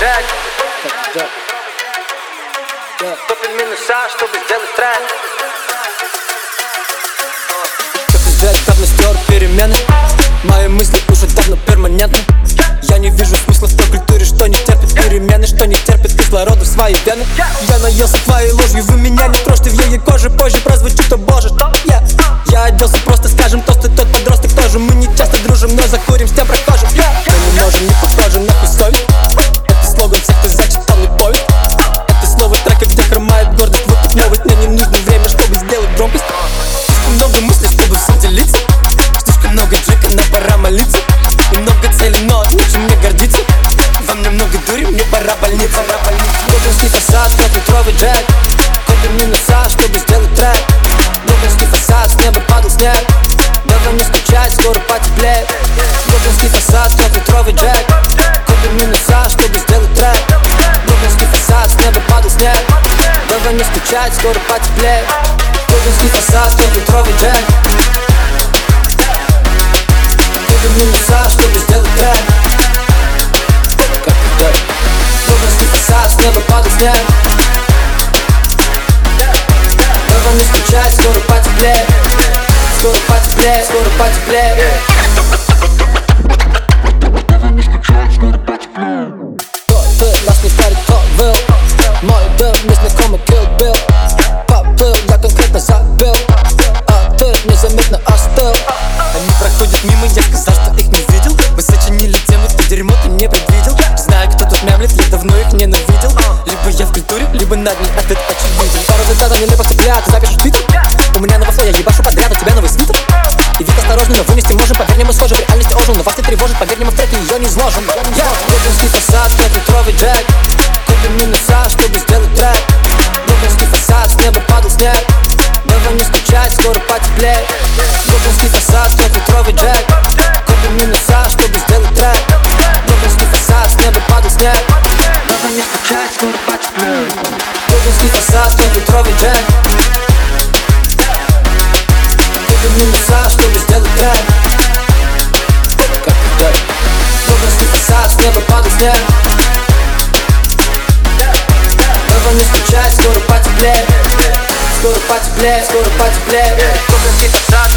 Джек. Топим минуса, чтобы сделать трек. Как избежать давно стер перемены. Мои мысли уже давно перманентны. Я не вижу смысла в той культуре, что не терпит перемены Что не терпит кислорода в свои вены. Я наелся твоей ложью, вы меня не трожьте В ее коже позже прозвучит, о боже yeah. Я оделся просто, скажем, тост и тот подросток тоже. Мы не часто дружим, но закурим с тем прохожим. Мы не можем, не много дури, мне пора больница Лондонский фасад, трехлитровый джек. Копим минуса, чтобы сделать трек. Лондонский фасад, с неба падал снег. Давай не скучать, скоро потеплеет Лондонский фасад, трехлитровый джек. Копим минуса, чтобы сделать трек. Лондонский фасад, с неба падал снег. Давай не скучать, скоро потеплеет Лондонский фасад, трехлитровый джек потеплеет Скоро потеплеет, скоро потеплеет ты, нас не старит, кто был Мой был незнакомый Kill Bill Поплыл, я конкретно забил А ты незаметно остыл. Они проходят мимо, я сказал, что их не видел. Мы сочинили тему, ты дерьмо ты не предвидел. Знаю, кто тут мямлет, я давно их ненавидел. Либо я в культуре, либо над ней ответ очевиден Пару цитат, нелепых цыплят, ты запишешь твиттер я ебашу подряд, у тебя новый свитер. И вид осторожный, но вынести можем, поверь мне, мы схожи В реальности ожил, но вас не тревожит, поверь мне, мы в треке ее не изложим Я Лондонский фасад, трехлитровый джек. Купим минуса, чтобы сделать трек Лондонский фасад, с неба падал снег. Давай не скучать, скоро потеплеет. Лондонский фасад, трехлитровый джек. Купим минуса, чтобы сделать трек Лондонский фасад, с неба падал снег. Давай не скучать, скоро потеплеет. Лондонский фасад, трехлитровый джек. Купим минуса, чтобы сделать трек Как это? Лондонский фасад, с неба падал снег Давай не скучай, скоро потеплеет. Скоро потеплеет, скоро потеплеет. Лондонский фасад,